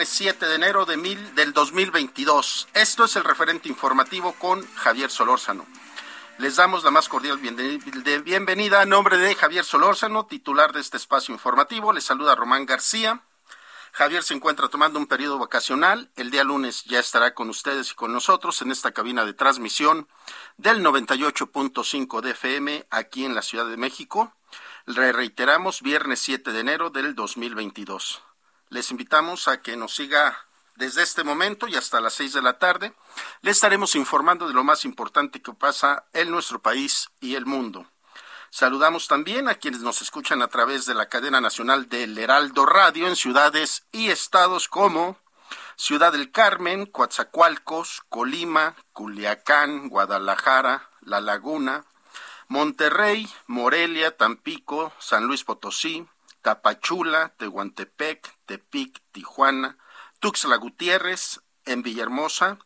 Viernes 7 de enero de mil, del 2022. Esto es el referente informativo con Javier Solórzano. Les damos la más cordial bienvenida a nombre de Javier Solórzano, titular de este espacio informativo. Les saluda Román García. Javier se encuentra tomando un periodo vacacional. El día lunes ya estará con ustedes y con nosotros en esta cabina de transmisión del 98.5 de FM aquí en la Ciudad de México. Le reiteramos, viernes 7 de enero del 2022. Les invitamos a que nos siga desde este momento y hasta las 6 de la tarde. Le estaremos informando de lo más importante que pasa en nuestro país y el mundo. Saludamos también a quienes nos escuchan a través de la cadena nacional del Heraldo Radio en ciudades y estados como Ciudad del Carmen, Coatzacoalcos, Colima, Culiacán, Guadalajara, La Laguna, Monterrey, Morelia, Tampico, San Luis Potosí, Tapachula, Tehuantepec, Tepic, Tijuana, Tuxtla Gutiérrez, en Villahermosa,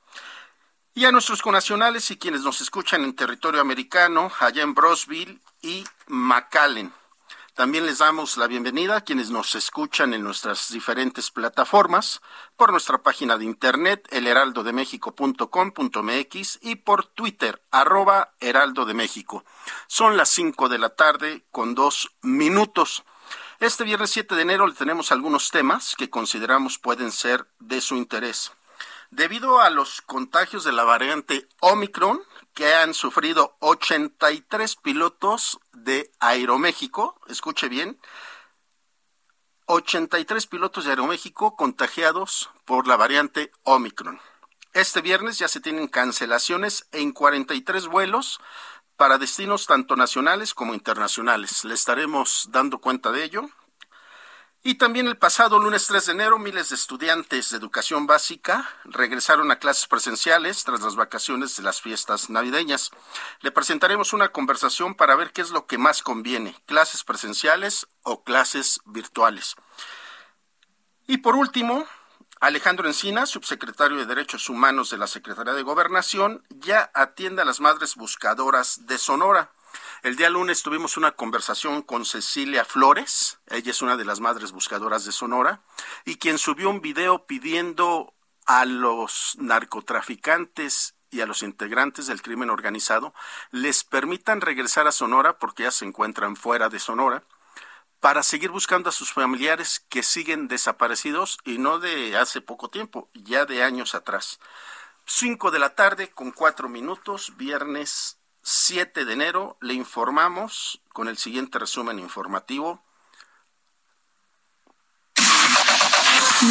y a nuestros conacionales y quienes nos escuchan en territorio americano, allá en Brosville y McAllen. También les damos la bienvenida a quienes nos escuchan en nuestras diferentes plataformas, por nuestra página de internet, elheraldodemexico.com.mx y por Twitter, arroba Heraldo de México. Son las 5 de la tarde con dos minutos. Este viernes 7 de enero le tenemos algunos temas que consideramos pueden ser de su interés. Debido a los contagios de la variante Omicron que han sufrido 83 pilotos de Aeroméxico, escuche bien, 83 pilotos de Aeroméxico contagiados por la variante Omicron. Este viernes ya se tienen cancelaciones en 43 vuelos para destinos tanto nacionales como internacionales. Le estaremos dando cuenta de ello. Y también el pasado lunes 3 de enero, miles de estudiantes de educación básica regresaron a clases presenciales tras las vacaciones de las fiestas navideñas. Le presentaremos una conversación para ver qué es lo que más conviene, clases presenciales o clases virtuales. Y por último, Alejandro Encina, subsecretario de Derechos Humanos de la Secretaría de Gobernación, ya atiende a las madres buscadoras de Sonora. El día lunes tuvimos una conversación con Cecilia Flores, ella es una de las madres buscadoras de Sonora, y quien subió un video pidiendo a los narcotraficantes y a los integrantes del crimen organizado les permitan regresar a Sonora porque ya se encuentran fuera de Sonora para seguir buscando a sus familiares que siguen desaparecidos y no de hace poco tiempo, ya de años atrás. Cinco de la tarde con cuatro minutos, viernes 7 de enero, le informamos con el siguiente resumen informativo.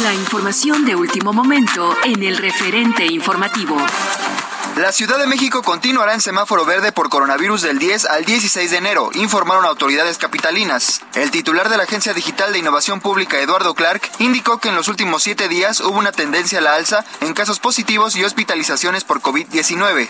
La información de último momento en el referente informativo. La Ciudad de México continuará en semáforo verde por coronavirus del 10 al 16 de enero, informaron autoridades capitalinas. El titular de la Agencia Digital de Innovación Pública, Eduardo Clark, indicó que en los últimos siete días hubo una tendencia a la alza en casos positivos y hospitalizaciones por COVID-19.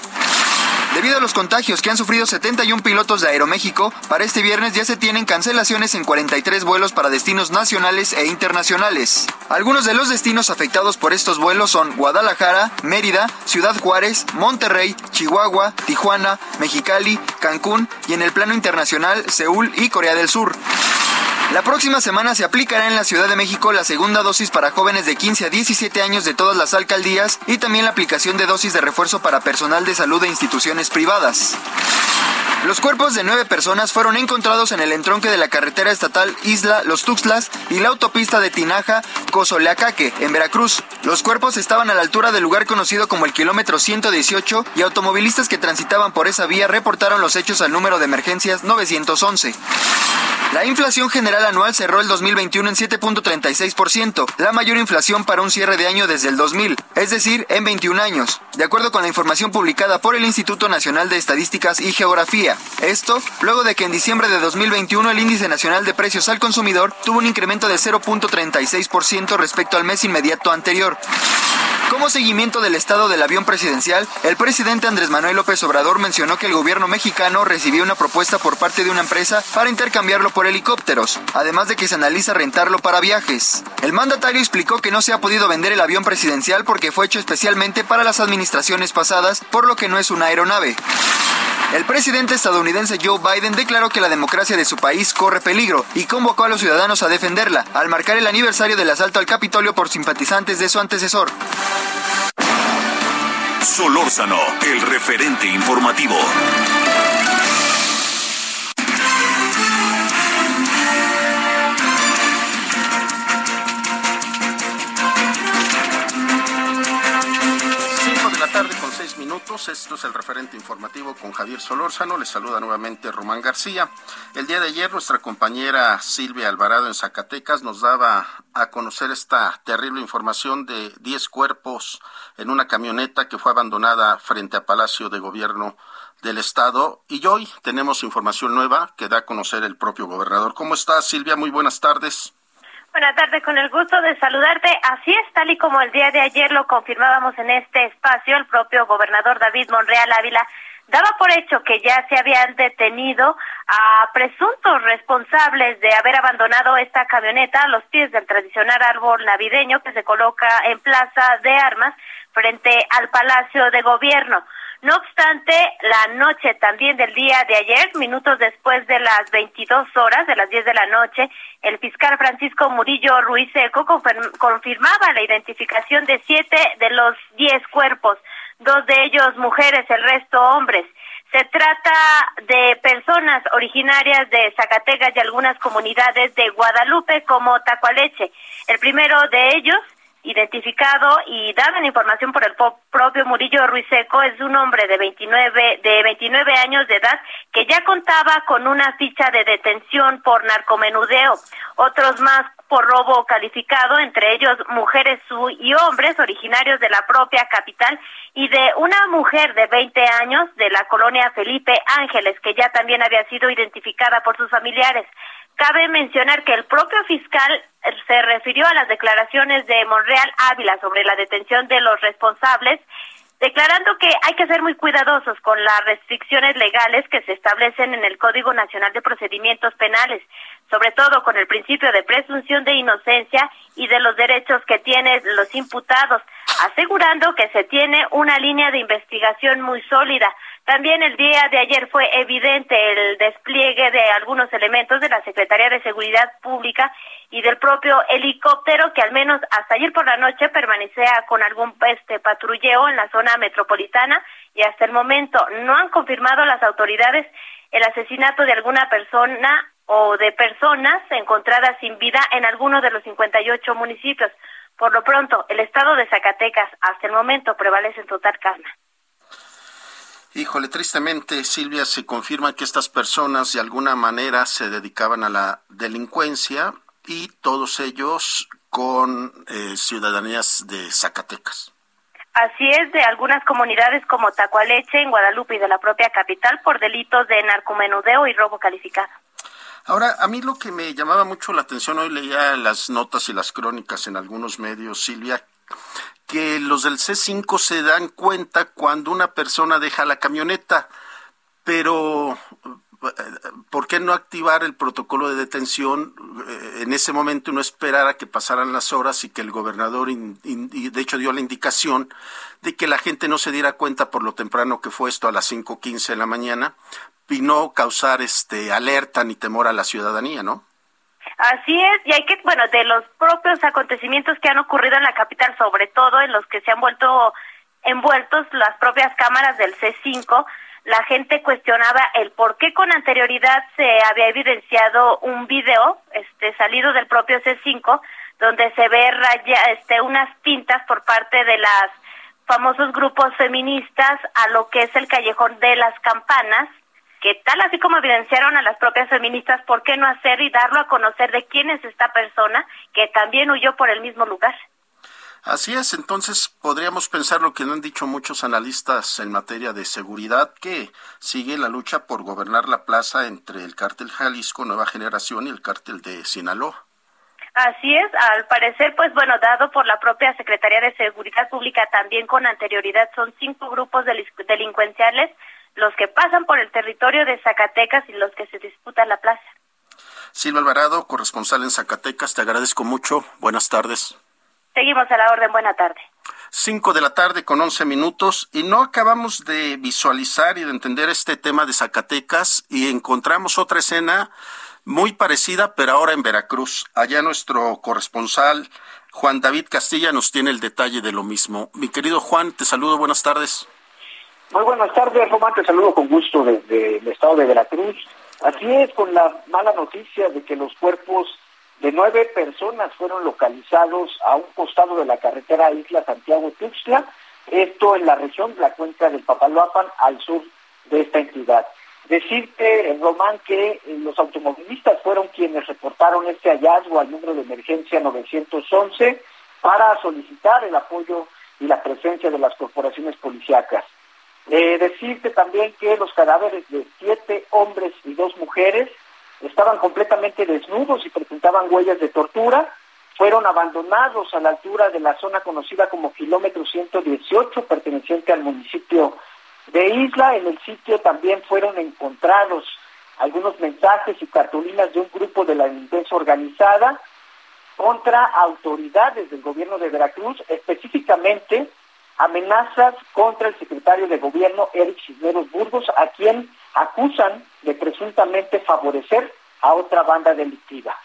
Debido a los contagios que han sufrido 71 pilotos de Aeroméxico, para este viernes ya se tienen cancelaciones en 43 vuelos para destinos nacionales e internacionales. Algunos de los destinos afectados por estos vuelos son Guadalajara, Mérida, Ciudad Juárez, Monterrey, Chihuahua, Tijuana, Mexicali, Cancún y en el plano internacional Seúl y Corea del Sur. La próxima semana se aplicará en la Ciudad de México la segunda dosis para jóvenes de 15 a 17 años de todas las alcaldías y también la aplicación de dosis de refuerzo para personal de salud de instituciones privadas. Los cuerpos de nueve personas fueron encontrados en el entronque de la carretera estatal Isla Los Tuxtlas y la autopista de Tinaja, Cozoleacaque, en Veracruz. Los cuerpos estaban a la altura del lugar conocido como el kilómetro 118 y automovilistas que transitaban por esa vía reportaron los hechos al número de emergencias 911. La inflación general anual cerró el 2021 en 7.36%, la mayor inflación para un cierre de año desde el 2000, es decir, en 21 años, de acuerdo con la información publicada por el Instituto Nacional de Estadísticas y Geografía. Esto, luego de que en diciembre de 2021 el índice nacional de precios al consumidor tuvo un incremento de 0.36% respecto al mes inmediato anterior. Como seguimiento del estado del avión presidencial, el presidente Andrés Manuel López Obrador mencionó que el gobierno mexicano recibió una propuesta por parte de una empresa para intercambiarlo por helicópteros, además de que se analiza rentarlo para viajes. El mandatario explicó que no se ha podido vender el avión presidencial porque fue hecho especialmente para las administraciones pasadas, por lo que no es una aeronave. El presidente estadounidense Joe Biden declaró que la democracia de su país corre peligro y convocó a los ciudadanos a defenderla, al marcar el aniversario del asalto al Capitolio por simpatizantes de su antecesor. Solórzano, el referente informativo. Esto es el referente informativo con Javier Solórzano. Les saluda nuevamente Román García. El día de ayer nuestra compañera Silvia Alvarado en Zacatecas nos daba a conocer esta terrible información de 10 cuerpos en una camioneta que fue abandonada frente a Palacio de Gobierno del Estado. Y hoy tenemos información nueva que da a conocer el propio gobernador. ¿Cómo estás, Silvia? Muy buenas tardes. Buenas tardes, con el gusto de saludarte. Así es, tal y como el día de ayer lo confirmábamos en este espacio, el propio gobernador David Monreal Ávila daba por hecho que ya se habían detenido a presuntos responsables de haber abandonado esta camioneta a los pies del tradicional árbol navideño que se coloca en Plaza de Armas frente al Palacio de Gobierno. No obstante, la noche también del día de ayer, minutos después de las 22 horas, de las 10 de la noche, el fiscal Francisco Murillo Ruiz Seco confirmaba la identificación de siete de los diez cuerpos, dos de ellos mujeres, el resto hombres. Se trata de personas originarias de Zacatecas y algunas comunidades de Guadalupe como Tacualeche. El primero de ellos identificado y dado en información por el propio Murillo Ruiseco, es un hombre de 29, de 29 años de edad que ya contaba con una ficha de detención por narcomenudeo. Otros más por robo calificado, entre ellos mujeres y hombres originarios de la propia capital y de una mujer de 20 años de la colonia Felipe Ángeles, que ya también había sido identificada por sus familiares. Cabe mencionar que el propio fiscal se refirió a las declaraciones de Monreal Ávila sobre la detención de los responsables, declarando que hay que ser muy cuidadosos con las restricciones legales que se establecen en el Código Nacional de Procedimientos Penales, sobre todo con el principio de presunción de inocencia y de los derechos que tienen los imputados, asegurando que se tiene una línea de investigación muy sólida también el día de ayer fue evidente el despliegue de algunos elementos de la Secretaría de Seguridad Pública y del propio helicóptero que al menos hasta ayer por la noche permanecía con algún este patrulleo en la zona metropolitana y hasta el momento no han confirmado las autoridades el asesinato de alguna persona o de personas encontradas sin vida en alguno de los 58 municipios. Por lo pronto, el estado de Zacatecas hasta el momento prevalece en total calma. Híjole, tristemente, Silvia, se confirma que estas personas de alguna manera se dedicaban a la delincuencia y todos ellos con eh, ciudadanías de Zacatecas. Así es, de algunas comunidades como Tacualeche, en Guadalupe y de la propia capital por delitos de narcomenudeo y robo calificado. Ahora, a mí lo que me llamaba mucho la atención, hoy leía las notas y las crónicas en algunos medios, Silvia, que los del C5 se dan cuenta cuando una persona deja la camioneta, pero ¿por qué no activar el protocolo de detención eh, en ese momento no esperar a que pasaran las horas y que el gobernador, de hecho, dio la indicación de que la gente no se diera cuenta por lo temprano que fue esto a las 5.15 de la mañana y no causar este alerta ni temor a la ciudadanía, ¿no? Así es, y hay que, bueno, de los propios acontecimientos que han ocurrido en la capital, sobre todo en los que se han vuelto envueltos las propias cámaras del C5, la gente cuestionaba el por qué con anterioridad se había evidenciado un video este salido del propio C5 donde se ve raya, este unas pintas por parte de las famosos grupos feministas a lo que es el callejón de las campanas que tal así como evidenciaron a las propias feministas, ¿por qué no hacer y darlo a conocer de quién es esta persona que también huyó por el mismo lugar? Así es, entonces podríamos pensar lo que han dicho muchos analistas en materia de seguridad, que sigue la lucha por gobernar la plaza entre el cártel Jalisco Nueva Generación y el cártel de Sinaloa. Así es, al parecer, pues bueno, dado por la propia Secretaría de Seguridad Pública también con anterioridad, son cinco grupos delincuenciales los que pasan por el territorio de Zacatecas y los que se disputan la plaza. Silva Alvarado, corresponsal en Zacatecas, te agradezco mucho. Buenas tardes. Seguimos a la orden. Buena tarde. Cinco de la tarde con once minutos y no acabamos de visualizar y de entender este tema de Zacatecas y encontramos otra escena muy parecida, pero ahora en Veracruz. Allá nuestro corresponsal Juan David Castilla nos tiene el detalle de lo mismo. Mi querido Juan, te saludo, buenas tardes. Muy buenas tardes, Román, te saludo con gusto desde el estado de Veracruz. Así es, con la mala noticia de que los cuerpos de nueve personas fueron localizados a un costado de la carretera Isla Santiago-Tuxtla, esto en la región de la cuenca del Papaloapan, al sur de esta entidad. Decirte, Román, que eh, los automovilistas fueron quienes reportaron este hallazgo al número de emergencia 911 para solicitar el apoyo y la presencia de las corporaciones policíacas. Eh, decirte también que los cadáveres de siete hombres y dos mujeres estaban completamente desnudos y presentaban huellas de tortura. Fueron abandonados a la altura de la zona conocida como kilómetro 118, perteneciente al municipio de Isla. En el sitio también fueron encontrados algunos mensajes y cartulinas de un grupo de la delincuencia organizada contra autoridades del gobierno de Veracruz, específicamente amenazas contra el secretario de gobierno Eric Cisneros Burgos, a quien acusan de presuntamente favorecer a otra banda delictiva.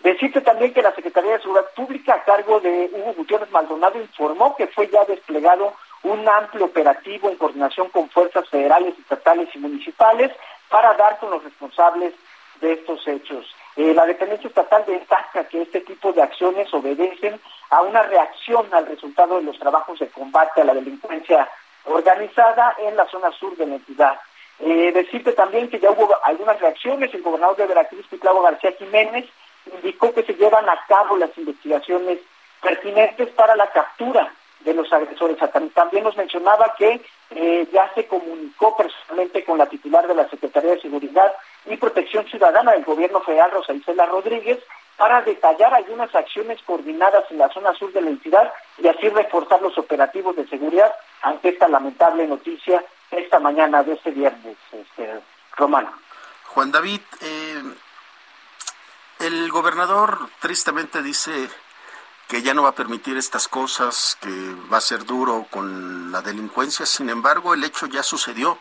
Decirte también que la Secretaría de Seguridad Pública, a cargo de Hugo Gutiérrez Maldonado, informó que fue ya desplegado un amplio operativo en coordinación con fuerzas federales, estatales y municipales para dar con los responsables de estos hechos. Eh, la dependencia estatal destaca que este tipo de acciones obedecen a una reacción al resultado de los trabajos de combate a la delincuencia organizada en la zona sur de la entidad. Eh, decirte también que ya hubo algunas reacciones. El gobernador de Veracruz, Claudio García Jiménez, indicó que se llevan a cabo las investigaciones pertinentes para la captura de los agresores. También nos mencionaba que eh, ya se comunicó personalmente con la titular de la Secretaría de Seguridad y Protección Ciudadana del Gobierno Federal, Rosa Isela Rodríguez, para detallar algunas acciones coordinadas en la zona sur de la entidad y así reforzar los operativos de seguridad ante esta lamentable noticia esta mañana de este viernes, este, Romano. Juan David, eh, el gobernador tristemente dice que ya no va a permitir estas cosas, que va a ser duro con la delincuencia. Sin embargo, el hecho ya sucedió.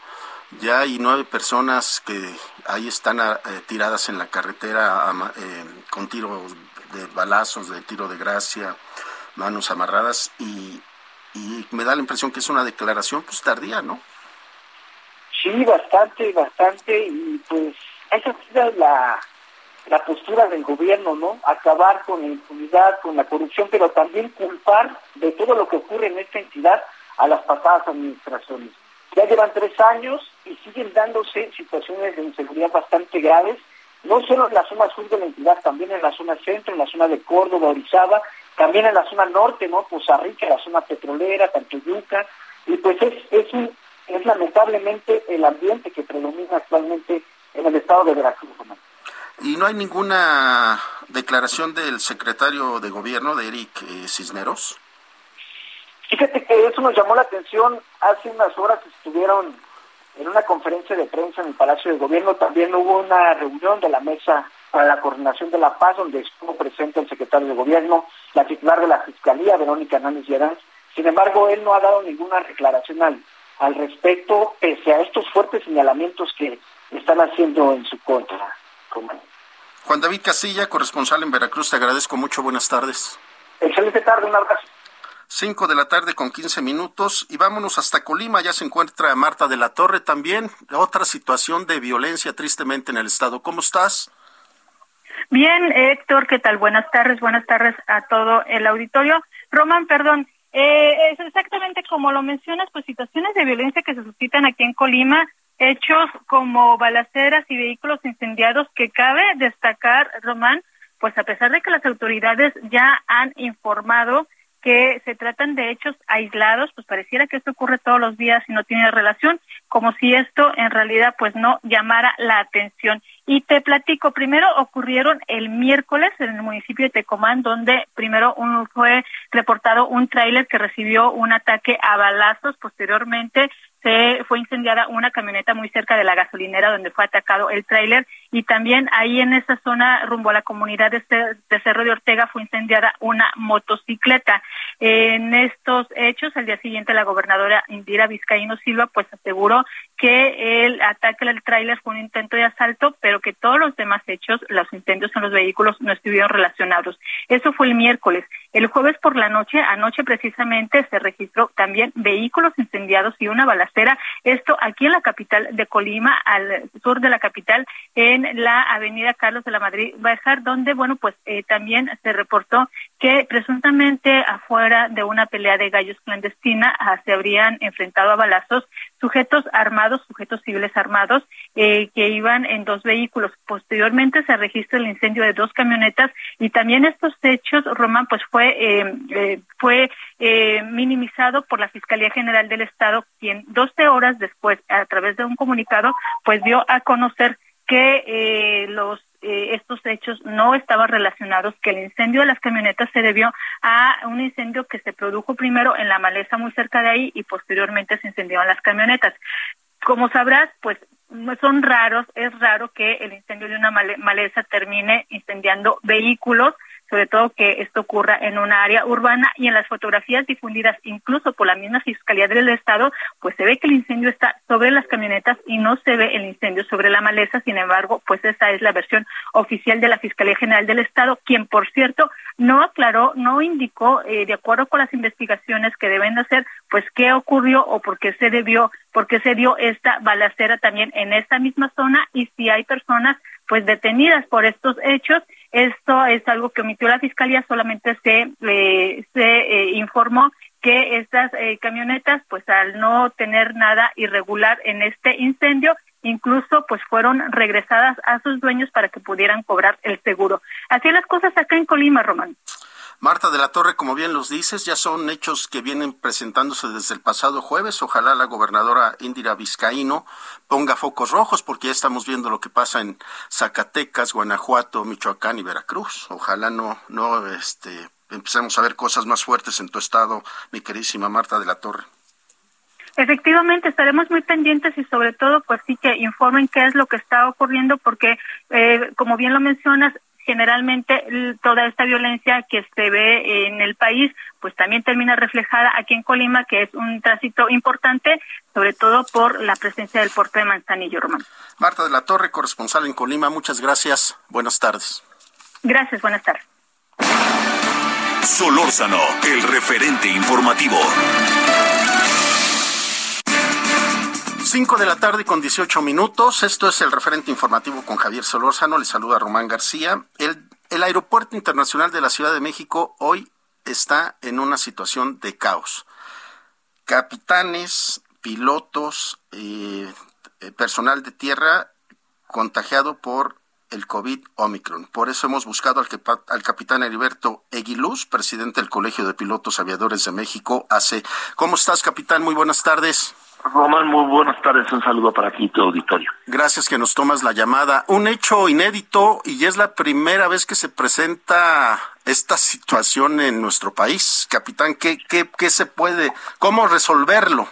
Ya hay nueve personas que ahí están eh, tiradas en la carretera eh, con tiros de balazos, de tiro de gracia, manos amarradas y, y me da la impresión que es una declaración pues tardía, ¿no? Sí, bastante, bastante, y pues esa sido la, la postura del gobierno, ¿no? Acabar con la impunidad, con la corrupción, pero también culpar de todo lo que ocurre en esta entidad a las pasadas administraciones. Ya llevan tres años y siguen dándose situaciones de inseguridad bastante graves, no solo en la zona sur de la entidad, también en la zona centro, en la zona de Córdoba, Orizaba, también en la zona norte, ¿no? Poza Rica, la zona petrolera, Tantoyuca, y pues es, es un es lamentablemente el ambiente que predomina actualmente en el estado de Veracruz. ¿Y no hay ninguna declaración del secretario de gobierno, de Eric eh, Cisneros? Fíjate que eso nos llamó la atención. Hace unas horas estuvieron en una conferencia de prensa en el Palacio de Gobierno. También hubo una reunión de la mesa para la coordinación de la paz, donde estuvo presente el secretario de Gobierno, la titular de la Fiscalía, Verónica Hernández Lleranz. Sin embargo, él no ha dado ninguna declaración al, al respecto, pese a estos fuertes señalamientos que están haciendo en su contra. Juan David Casilla, corresponsal en Veracruz, te agradezco mucho. Buenas tardes. Excelente tarde, un abrazo. 5 de la tarde con 15 minutos y vámonos hasta Colima. Ya se encuentra Marta de la Torre también. Otra situación de violencia tristemente en el estado. ¿Cómo estás? Bien, Héctor, ¿qué tal? Buenas tardes, buenas tardes a todo el auditorio. Román, perdón, eh, es exactamente como lo mencionas, pues situaciones de violencia que se suscitan aquí en Colima, hechos como balaceras y vehículos incendiados que cabe destacar, Román, pues a pesar de que las autoridades ya han informado que se tratan de hechos aislados, pues pareciera que esto ocurre todos los días y no tiene relación, como si esto en realidad pues no llamara la atención. Y te platico, primero ocurrieron el miércoles en el municipio de Tecomán, donde primero un, fue reportado un tráiler que recibió un ataque a balazos, posteriormente se fue incendiada una camioneta muy cerca de la gasolinera donde fue atacado el tráiler y también ahí en esa zona rumbo a la comunidad de, Cerro de Ortega fue incendiada una motocicleta. En estos hechos, al día siguiente la gobernadora Indira Vizcaíno Silva pues aseguró que el ataque al tráiler fue un intento de asalto, pero que todos los demás hechos, los incendios en los vehículos, no estuvieron relacionados. Eso fue el miércoles. El jueves por la noche, anoche precisamente, se registró también vehículos incendiados y una balacera. Esto aquí en la capital de Colima, al sur de la capital, en la avenida Carlos de la Madrid Bajar, donde, bueno, pues eh, también se reportó que presuntamente afuera de una pelea de gallos clandestina ah, se habrían enfrentado a balazos sujetos armados, sujetos civiles armados, eh, que iban en dos vehículos. Posteriormente se registra el incendio de dos camionetas y también estos hechos, Román, pues fue eh, eh, fue minimizado por la Fiscalía General del Estado, quien 12 horas después, a través de un comunicado, pues dio a conocer que los eh, estos hechos no estaban relacionados, que el incendio de las camionetas se debió a un incendio que se produjo primero en la maleza muy cerca de ahí y posteriormente se incendiaron las camionetas. Como sabrás, pues son raros, es raro que el incendio de una maleza termine incendiando vehículos sobre todo que esto ocurra en una área urbana y en las fotografías difundidas incluso por la misma Fiscalía del Estado, pues se ve que el incendio está sobre las camionetas y no se ve el incendio sobre la maleza, sin embargo, pues esa es la versión oficial de la Fiscalía General del Estado, quien por cierto no aclaró, no indicó, eh, de acuerdo con las investigaciones que deben hacer, pues qué ocurrió o por qué se debió, por qué se dio esta balacera también en esta misma zona. Y si hay personas pues detenidas por estos hechos esto es algo que omitió la fiscalía, solamente se, eh, se eh, informó que estas eh, camionetas, pues al no tener nada irregular en este incendio, incluso pues fueron regresadas a sus dueños para que pudieran cobrar el seguro. Así las cosas acá en Colima, Román. Marta de la Torre, como bien los dices, ya son hechos que vienen presentándose desde el pasado jueves. Ojalá la gobernadora Indira Vizcaíno ponga focos rojos porque ya estamos viendo lo que pasa en Zacatecas, Guanajuato, Michoacán y Veracruz. Ojalá no, no, este, empecemos a ver cosas más fuertes en tu estado, mi queridísima Marta de la Torre. Efectivamente, estaremos muy pendientes y sobre todo, pues sí que informen qué es lo que está ocurriendo, porque, eh, como bien lo mencionas, generalmente toda esta violencia que se ve en el país, pues también termina reflejada aquí en Colima, que es un tránsito importante, sobre todo por la presencia del puerto de Manzanillo, Román. Marta de la Torre, corresponsal en Colima, muchas gracias. Buenas tardes. Gracias, buenas tardes. Solórzano, el referente informativo. 5 de la tarde con 18 minutos. Esto es el referente informativo con Javier Solórzano. Le saluda Román García. El, Aeropuerto Internacional de la Ciudad de México hoy está en una situación de caos. Capitanes, pilotos, eh, personal de tierra contagiado por el COVID Omicron. Por eso hemos buscado al, al, capitán Heriberto Eguiluz, presidente del Colegio de Pilotos Aviadores de México, hace. ¿Cómo estás, capitán? Muy buenas tardes. Román, muy buenas tardes. Un saludo para ti, tu auditorio. Gracias que nos tomas la llamada. Un hecho inédito y es la primera vez que se presenta esta situación en nuestro país. Capitán, ¿qué, qué, qué se puede, cómo resolverlo?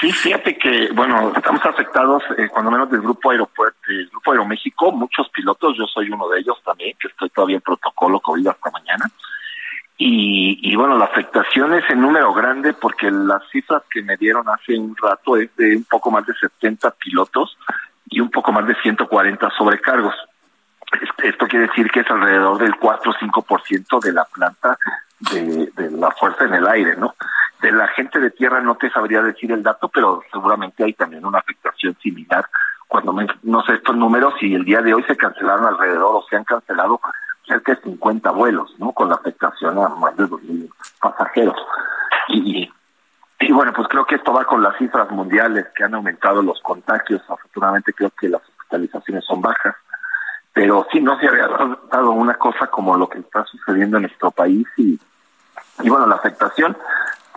Sí, fíjate que, bueno, estamos afectados, eh, cuando menos del grupo Aeropuerto, del grupo Aeroméxico, muchos pilotos, yo soy uno de ellos también, que estoy todavía en protocolo COVID hasta mañana. Y, y bueno, la afectación es en número grande porque las cifras que me dieron hace un rato es de un poco más de 70 pilotos y un poco más de 140 sobrecargos. Esto quiere decir que es alrededor del 4 o 5% de la planta de, de la fuerza en el aire, ¿no? De la gente de tierra no te sabría decir el dato, pero seguramente hay también una afectación similar. Cuando me, no sé estos números, y el día de hoy se cancelaron alrededor o se han cancelado cerca de 50 vuelos, ¿no? Con la afectación a más de 2.000 pasajeros. Y, y bueno, pues creo que esto va con las cifras mundiales que han aumentado los contagios. Afortunadamente creo que las hospitalizaciones son bajas. Pero sí, no se había dado una cosa como lo que está sucediendo en nuestro país y, y bueno, la afectación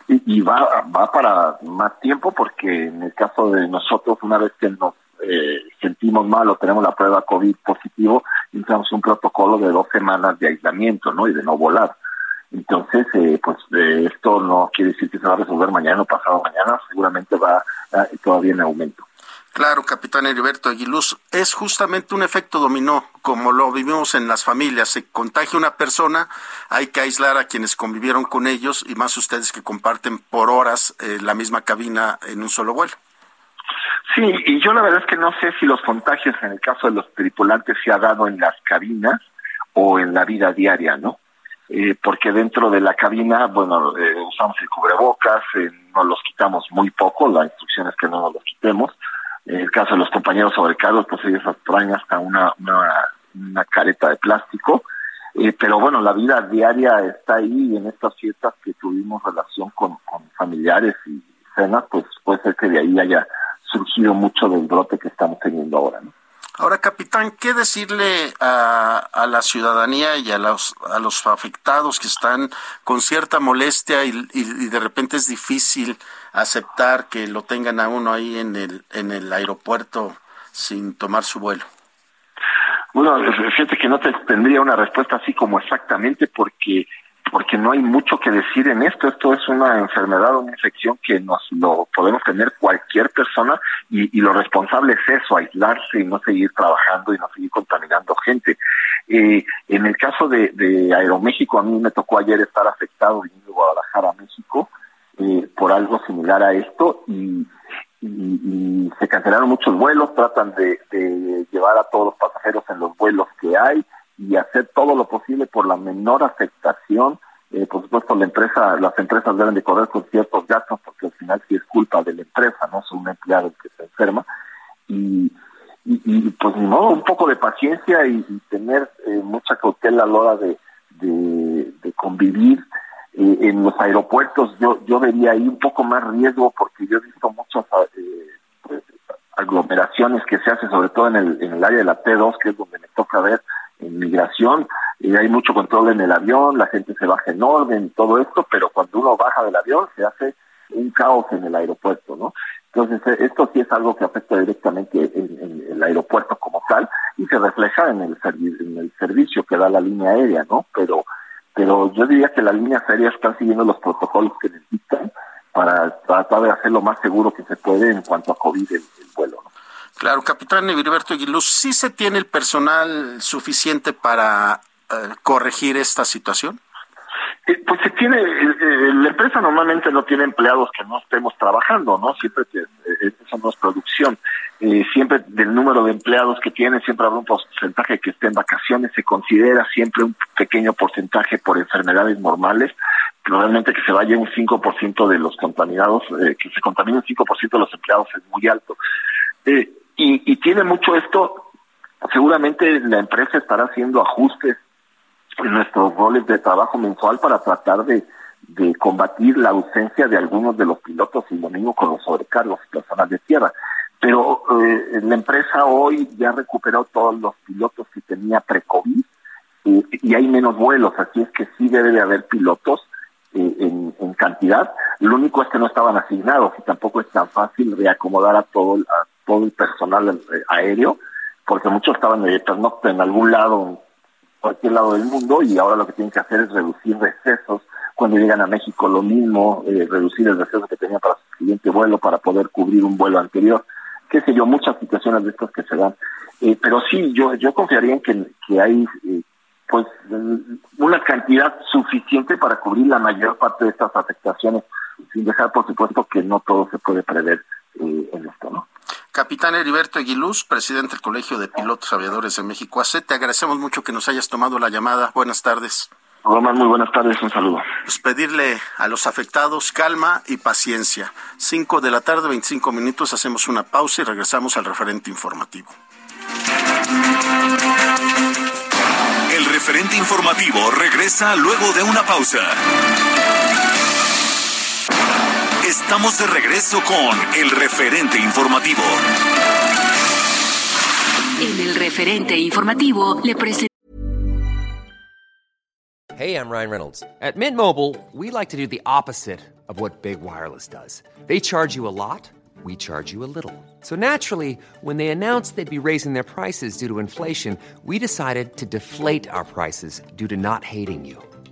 y, va, va para más tiempo porque en el caso de nosotros, una vez que nos eh, sentimos mal o tenemos la prueba COVID positivo, entramos un protocolo de dos semanas de aislamiento, ¿no? Y de no volar. Entonces, eh, pues eh, esto no quiere decir que se va a resolver mañana o pasado mañana, seguramente va todavía en aumento. Claro, capitán Heriberto Aguiluz, es justamente un efecto dominó, como lo vivimos en las familias. Se contagia una persona, hay que aislar a quienes convivieron con ellos y más ustedes que comparten por horas eh, la misma cabina en un solo vuelo. Sí, y yo la verdad es que no sé si los contagios en el caso de los tripulantes se ha dado en las cabinas o en la vida diaria, ¿no? Eh, porque dentro de la cabina, bueno, eh, usamos el cubrebocas, nos los quitamos muy poco, la instrucción es que no nos los quitemos, en el caso de los compañeros sobrecargos, pues ellos traen hasta una, una, careta de plástico. Eh, pero bueno, la vida diaria está ahí y en estas fiestas que tuvimos relación con, familiares y cenas, pues puede ser que de ahí haya surgido mucho del brote que estamos teniendo ahora. ¿no? Ahora, capitán, ¿qué decirle a, a, la ciudadanía y a los, a los afectados que están con cierta molestia y, y, de repente es difícil aceptar que lo tengan a uno ahí en el, en el aeropuerto sin tomar su vuelo? Bueno, fíjate que no te tendría una respuesta así como exactamente porque porque no hay mucho que decir en esto. Esto es una enfermedad, una infección que nos lo podemos tener cualquier persona y, y lo responsable es eso, aislarse y no seguir trabajando y no seguir contaminando gente. Eh, en el caso de, de Aeroméxico, a mí me tocó ayer estar afectado viniendo de Guadalajara a México eh, por algo similar a esto y, y, se cancelaron muchos vuelos, tratan de, de llevar a todos los pasajeros en los vuelos que hay y hacer todo lo posible por la menor afectación. Eh, por supuesto, la empresa, las empresas deben de correr con ciertos gastos porque al final sí es culpa de la empresa, no es un empleado que se enferma. Y, pues ni modo, un poco de paciencia y, tener eh, mucha cautela a la hora de, convivir. Eh, en los aeropuertos yo, yo vería ahí un poco más riesgo porque yo he visto muchas pues, aglomeraciones que se hacen, sobre todo en el, en el área de la T2, que es donde me toca ver en migración, y hay mucho control en el avión, la gente se baja en orden, todo esto, pero cuando uno baja del avión se hace un caos en el aeropuerto, ¿no? Entonces, eh, esto sí es algo que afecta directamente en, el aeropuerto como tal y se refleja en el, en el servicio que da la línea aérea, ¿no? Pero, pero yo diría que las líneas aéreas están siguiendo los protocolos que necesitan para tratar de hacer lo más seguro que se puede en cuanto a COVID el, el vuelo, ¿no? Claro, capitán Heriberto Aguiluz, ¿sí se tiene el personal suficiente para eh, corregir esta situación? Eh, pues se tiene, eh, la empresa normalmente no tiene empleados que no estemos trabajando, ¿no? Siempre que eso producción. siempre del número de empleados que tiene, siempre habrá un porcentaje que esté en vacaciones, se considera siempre un pequeño porcentaje por enfermedades normales, probablemente que se vaya un 5% de los contaminados, que se contamine un 5% de los empleados es muy alto. Eh, y, tiene mucho esto, seguramente la empresa estará haciendo ajustes en nuestros roles de trabajo mensual para tratar de, combatir la ausencia de algunos de los pilotos y lo mismo con los sobrecargos personal de tierra. Pero eh, la empresa hoy ya recuperó todos los pilotos que tenía pre-COVID eh, y hay menos vuelos, así es que sí debe de haber pilotos eh, en, en, cantidad. Lo único es que no estaban asignados y tampoco es tan fácil reacomodar a todo, a todo el personal eh, aéreo, porque muchos estaban de no en algún lado cualquier lado del mundo y ahora lo que tienen que hacer es reducir recesos cuando llegan a México lo mismo, eh, reducir el receso que tenían para su siguiente vuelo para poder cubrir un vuelo anterior, qué sé yo, muchas situaciones de estas que se dan. Eh, pero sí, yo yo confiaría en que, que hay eh, pues una cantidad suficiente para cubrir la mayor parte de estas afectaciones, sin dejar por supuesto que no todo se puede prever en esto, ¿no? Capitán Heriberto Aguiluz, presidente del Colegio de Pilotos Aviadores de México. AC, te agradecemos mucho que nos hayas tomado la llamada. Buenas tardes. Román, muy buenas tardes, un saludo. Pues pedirle a los afectados calma y paciencia. Cinco de la tarde, 25 minutos, hacemos una pausa y regresamos al referente informativo. El referente informativo regresa luego de una pausa. Estamos de regreso con el referente informativo. En el referente informativo le presentamos. Hey, I'm Ryan Reynolds. At Mint Mobile, we like to do the opposite of what Big Wireless does. They charge you a lot, we charge you a little. So naturally, when they announced they'd be raising their prices due to inflation, we decided to deflate our prices due to not hating you.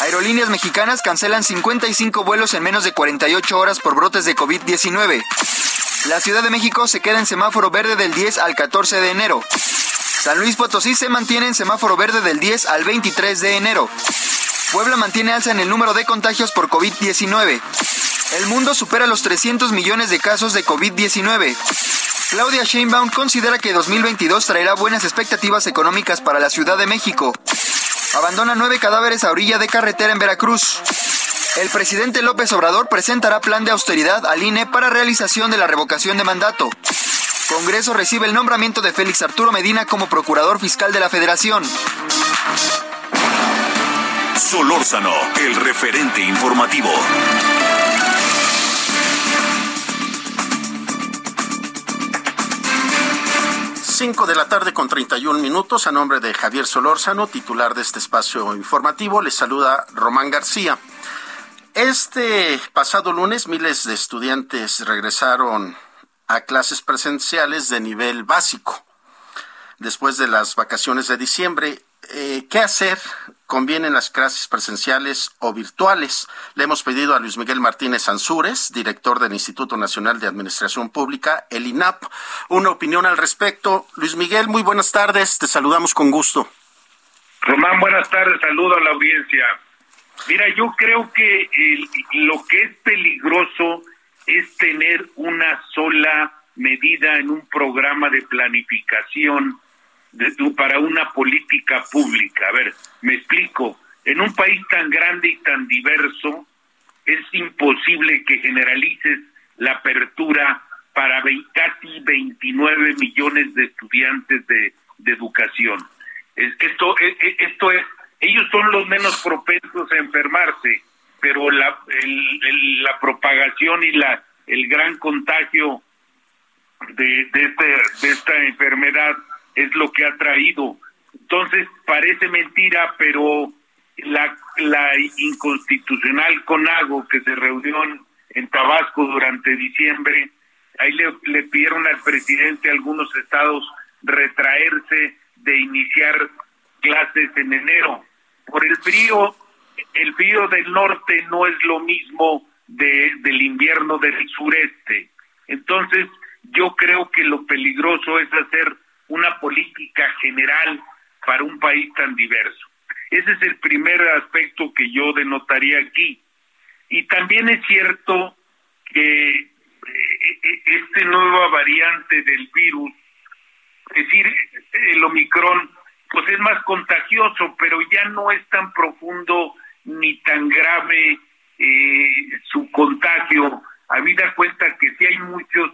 Aerolíneas mexicanas cancelan 55 vuelos en menos de 48 horas por brotes de COVID-19. La Ciudad de México se queda en semáforo verde del 10 al 14 de enero. San Luis Potosí se mantiene en semáforo verde del 10 al 23 de enero. Puebla mantiene alza en el número de contagios por COVID-19. El mundo supera los 300 millones de casos de COVID-19. Claudia Sheinbaum considera que 2022 traerá buenas expectativas económicas para la Ciudad de México. Abandona nueve cadáveres a orilla de carretera en Veracruz. El presidente López Obrador presentará plan de austeridad al INE para realización de la revocación de mandato. Congreso recibe el nombramiento de Félix Arturo Medina como procurador fiscal de la Federación. Solórzano, el referente informativo. Cinco de la tarde con 31 minutos, a nombre de Javier Solórzano, titular de este espacio informativo, les saluda Román García. Este pasado lunes, miles de estudiantes regresaron a clases presenciales de nivel básico. Después de las vacaciones de diciembre, eh, ¿qué hacer? ¿Convienen las clases presenciales o virtuales? Le hemos pedido a Luis Miguel Martínez Ansúrez, director del Instituto Nacional de Administración Pública, el INAP, una opinión al respecto. Luis Miguel, muy buenas tardes, te saludamos con gusto. Román, buenas tardes, saludo a la audiencia. Mira, yo creo que lo que es peligroso es tener una sola medida en un programa de planificación para una política pública. A ver, me explico. En un país tan grande y tan diverso, es imposible que generalices la apertura para casi 29 millones de estudiantes de, educación. Esto, e, e, esto es, ellos son los menos propensos a enfermarse, pero la, la propagación y la, el gran contagio de, de, este, de esta enfermedad es lo que ha traído. Entonces, parece mentira, pero la, la inconstitucional CONAGO que se reunió en, Tabasco durante diciembre, ahí le, le pidieron al presidente de algunos estados retraerse de iniciar clases en enero. Por el frío, el frío del norte no es lo mismo de, del invierno del sureste. Entonces, yo creo que lo peligroso es hacer una política general para un país tan diverso. Ese es el primer aspecto que yo denotaría aquí. Y también es cierto que eh, eh, este nueva variante del virus, es decir, el Omicron, pues es más contagioso, pero ya no es tan profundo ni tan grave eh, su contagio, habida cuenta que si hay muchos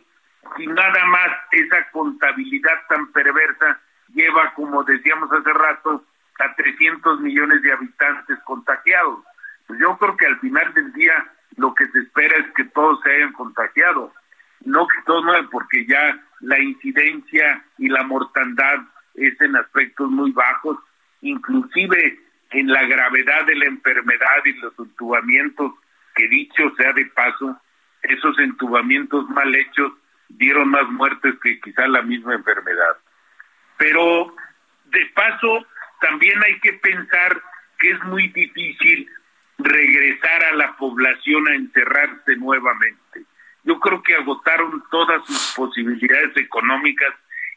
y nada más esa contabilidad tan perversa lleva, como decíamos hace rato, a 300 millones de habitantes contagiados. Pues yo creo que al final del día lo que se espera es que todos se hayan contagiado, no que todos no, porque ya la incidencia y la mortandad es en aspectos muy bajos, inclusive en la gravedad de la enfermedad y los entubamientos, que dicho sea de paso, esos entubamientos mal hechos dieron más muertes que quizá la misma enfermedad. Pero de paso, también hay que pensar que es muy difícil regresar a la población a encerrarse nuevamente. Yo creo que agotaron todas sus posibilidades económicas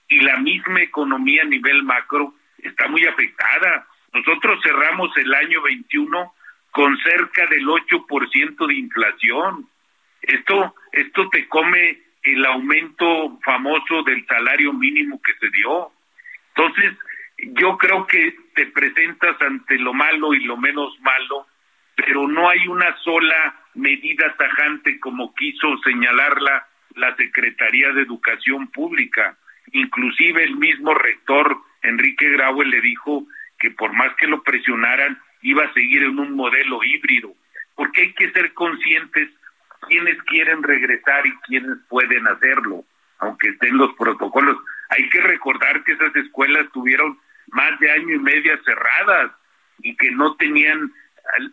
y la misma economía a nivel macro está muy afectada. Nosotros cerramos el año 21 con cerca del 8% de inflación. Esto esto te come el aumento famoso del salario mínimo que se dio. Entonces, yo creo que te presentas ante lo malo y lo menos malo, pero no hay una sola medida tajante como quiso señalarla la Secretaría de Educación Pública. Inclusive el mismo rector Enrique Graue le dijo que por más que lo presionaran, iba a seguir en un modelo híbrido, porque hay que ser conscientes quienes quieren regresar y quienes pueden hacerlo, aunque estén los protocolos. Hay que recordar que esas escuelas tuvieron más de año y medio cerradas y que no tenían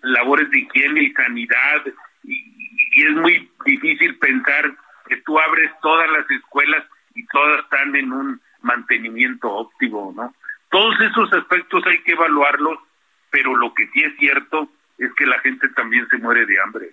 labores de higiene y sanidad y, es muy difícil pensar que tú abres todas las escuelas y todas están en un mantenimiento óptimo, ¿no? Todos esos aspectos hay que evaluarlos, pero lo que sí es cierto es que la gente también se muere de hambre.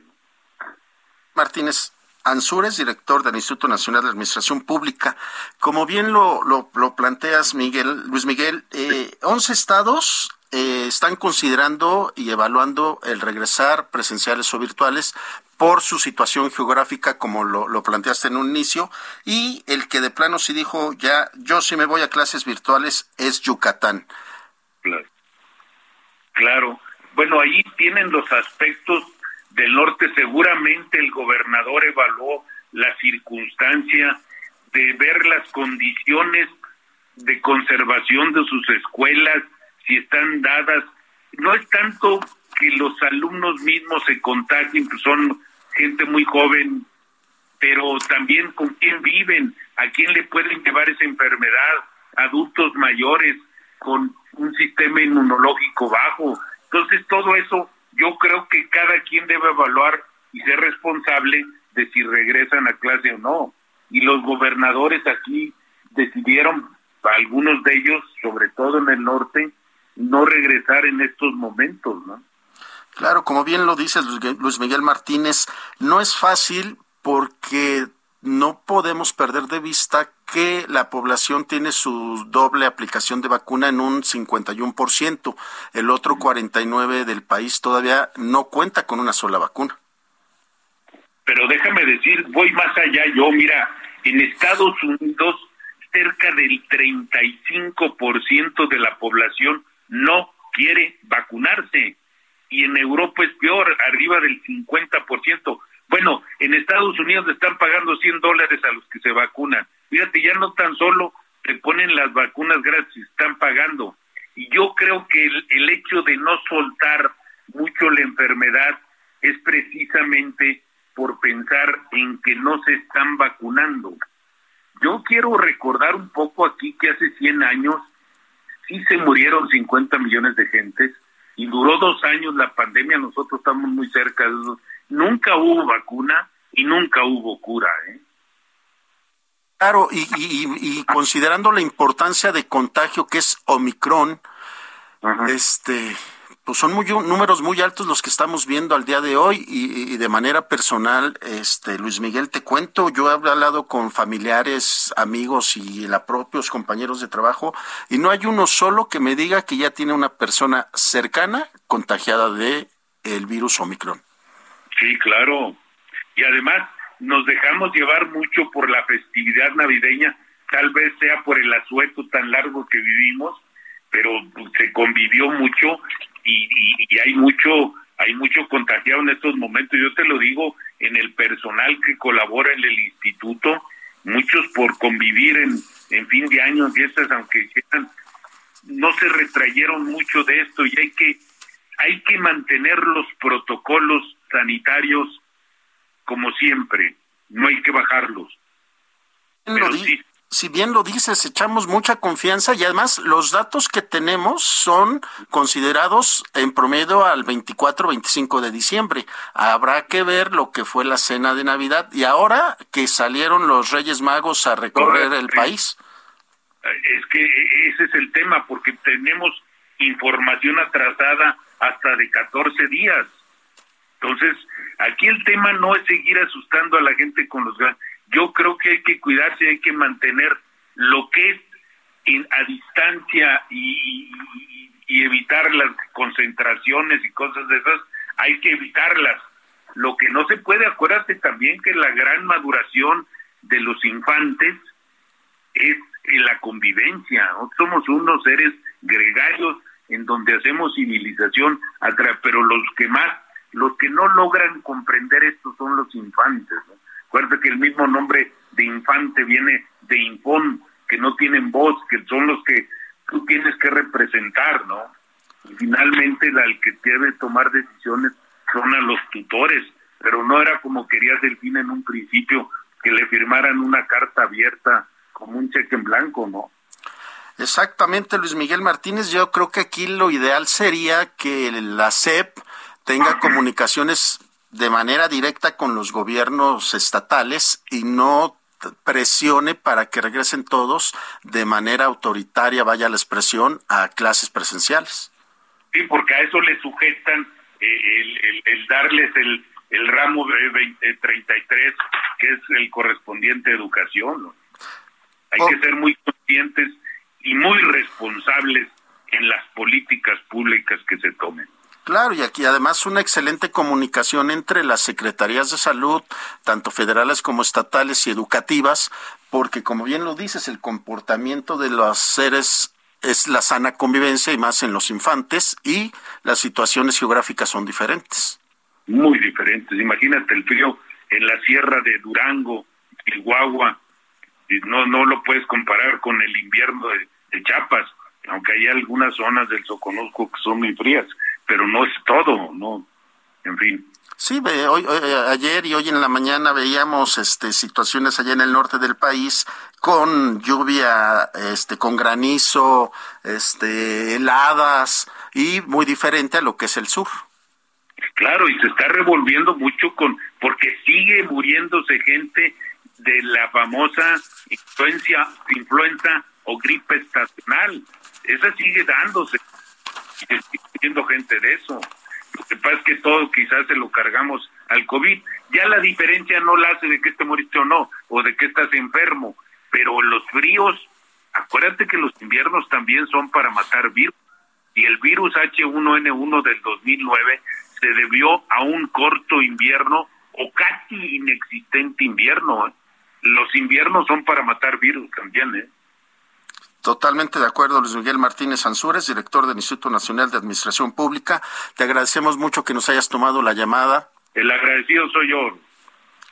Martínez, Ansures, director del Instituto Nacional de Administración Pública. Como bien lo, lo, planteas, Miguel, Luis Miguel, eh, 11 estados eh, están considerando y evaluando el regresar presenciales o virtuales por su situación geográfica, como lo, lo, planteaste en un inicio, y el que de plano sí dijo, ya, yo sí me voy a clases virtuales, es Yucatán. Claro. claro. Bueno, ahí tienen los aspectos del norte seguramente el gobernador evaluó la circunstancia de ver las condiciones de conservación de sus escuelas, si están dadas. No es tanto que los alumnos mismos se contagien, que son gente muy joven, pero también con quién viven, a quién le pueden llevar esa enfermedad, adultos mayores con un sistema inmunológico bajo. Entonces todo eso yo creo que cada quien debe evaluar y ser responsable de si regresan a clase o no. Y los gobernadores aquí decidieron, algunos de ellos, sobre todo en el norte, no regresar en estos momentos, ¿no? Claro, como bien lo dice Luis Miguel Martínez, no es fácil porque no podemos perder de vista que la población tiene su doble aplicación de vacuna en un 51%. El otro 49% del país todavía no cuenta con una sola vacuna. Pero déjame decir, voy más allá yo, mira, en Estados Unidos cerca del 35% de la población no quiere vacunarse y en Europa es peor, arriba del 50%. Bueno, en Estados Unidos están pagando 100 dólares a los que se vacunan. Fíjate, ya no tan solo te ponen las vacunas gratis, están pagando. Y yo creo que el, hecho de no soltar mucho la enfermedad es precisamente por pensar en que no se están vacunando. Yo quiero recordar un poco aquí que hace 100 años sí se murieron 50 millones de gentes y duró dos años la pandemia, nosotros estamos muy cerca de eso nunca hubo vacuna y nunca hubo cura. ¿eh? Claro, y, considerando la importancia de contagio que es Omicron, este, pues son muy, números muy altos los que estamos viendo al día de hoy y, de manera personal, este, Luis Miguel, te cuento, yo he hablado con familiares, amigos y la propios compañeros de trabajo y no hay uno solo que me diga que ya tiene una persona cercana contagiada de el virus Omicron. Sí, claro. Y además nos dejamos llevar mucho por la festividad navideña, tal vez sea por el asueto tan largo que vivimos, pero se convivió mucho y, hay mucho hay mucho contagiado en estos momentos. Yo te lo digo, en el personal que colabora en el instituto, muchos por convivir en, en fin de año, fiestas, aunque no se retrayeron mucho de esto y hay que hay que mantener los protocolos sanitarios como siempre, no hay que bajarlos. Si bien lo dices, echamos mucha confianza y además los datos que tenemos son considerados en promedio al 24-25 de diciembre. Habrá que ver lo que fue la cena de Navidad y ahora que salieron los Reyes Magos a recorrer el país. Es que ese es el tema, porque tenemos información atrasada hasta de 14 días. Entonces, aquí el tema no es seguir asustando a la gente con los yo creo que hay que cuidarse, hay que mantener lo que es a distancia y, evitar las concentraciones y cosas de esas, hay que evitarlas. Lo que no se puede, acuérdate también que la gran maduración de los infantes es la convivencia. Somos unos seres gregarios en donde hacemos civilización, pero los que más, los que no logran comprender esto son los infantes. ¿no? Acuérdate que el mismo nombre de infante viene de infón, que no tienen voz, que son los que tú tienes que representar, ¿no? Y finalmente el que debe tomar decisiones son a los tutores, pero no era como quería Delfín en un principio, que le firmaran una carta abierta como un cheque en blanco, ¿no? Exactamente, Luis Miguel Martínez. Yo creo que aquí lo ideal sería que la CEP tenga comunicaciones de manera directa con los gobiernos estatales y no presione para que regresen todos de manera autoritaria, vaya la expresión, a clases presenciales. Sí, porque a eso le sujetan eh, el, darles el, el ramo de 33, que es el correspondiente a educación. Hay que ser muy conscientes y muy responsables en las políticas públicas que se tomen. Claro, y aquí además una excelente comunicación entre las secretarías de salud, tanto federales como estatales y educativas, porque como bien lo dices, el comportamiento de los seres es la sana convivencia y más en los infantes y las situaciones geográficas son diferentes. Muy diferentes. Imagínate el frío en la sierra de Durango, Chihuahua, no no lo puedes comparar con el invierno de, de Chiapas, aunque hay algunas zonas del Soconusco que son muy frías pero no es todo, ¿no? En fin. Sí, hoy, ayer y hoy en la mañana veíamos este, situaciones allá en el norte del país con lluvia, este, con granizo, este, heladas y muy diferente a lo que es el sur. Claro, y se está revolviendo mucho con, porque sigue muriéndose gente de la famosa influencia, influenza o gripe estacional. Esa sigue dándose viendo gente de eso. Lo que pasa es que todo quizás se lo cargamos al COVID. Ya la diferencia no la hace de que esté moriste o no, o de que estás enfermo, pero los fríos, acuérdate que los inviernos también son para matar virus. Y el virus H1N1 del 2009 se debió a un corto invierno o casi inexistente invierno. Los inviernos son para matar virus también, ¿eh? Totalmente de acuerdo, Luis Miguel Martínez Ansúrez, director del Instituto Nacional de Administración Pública. Te agradecemos mucho que nos hayas tomado la llamada. El agradecido soy yo.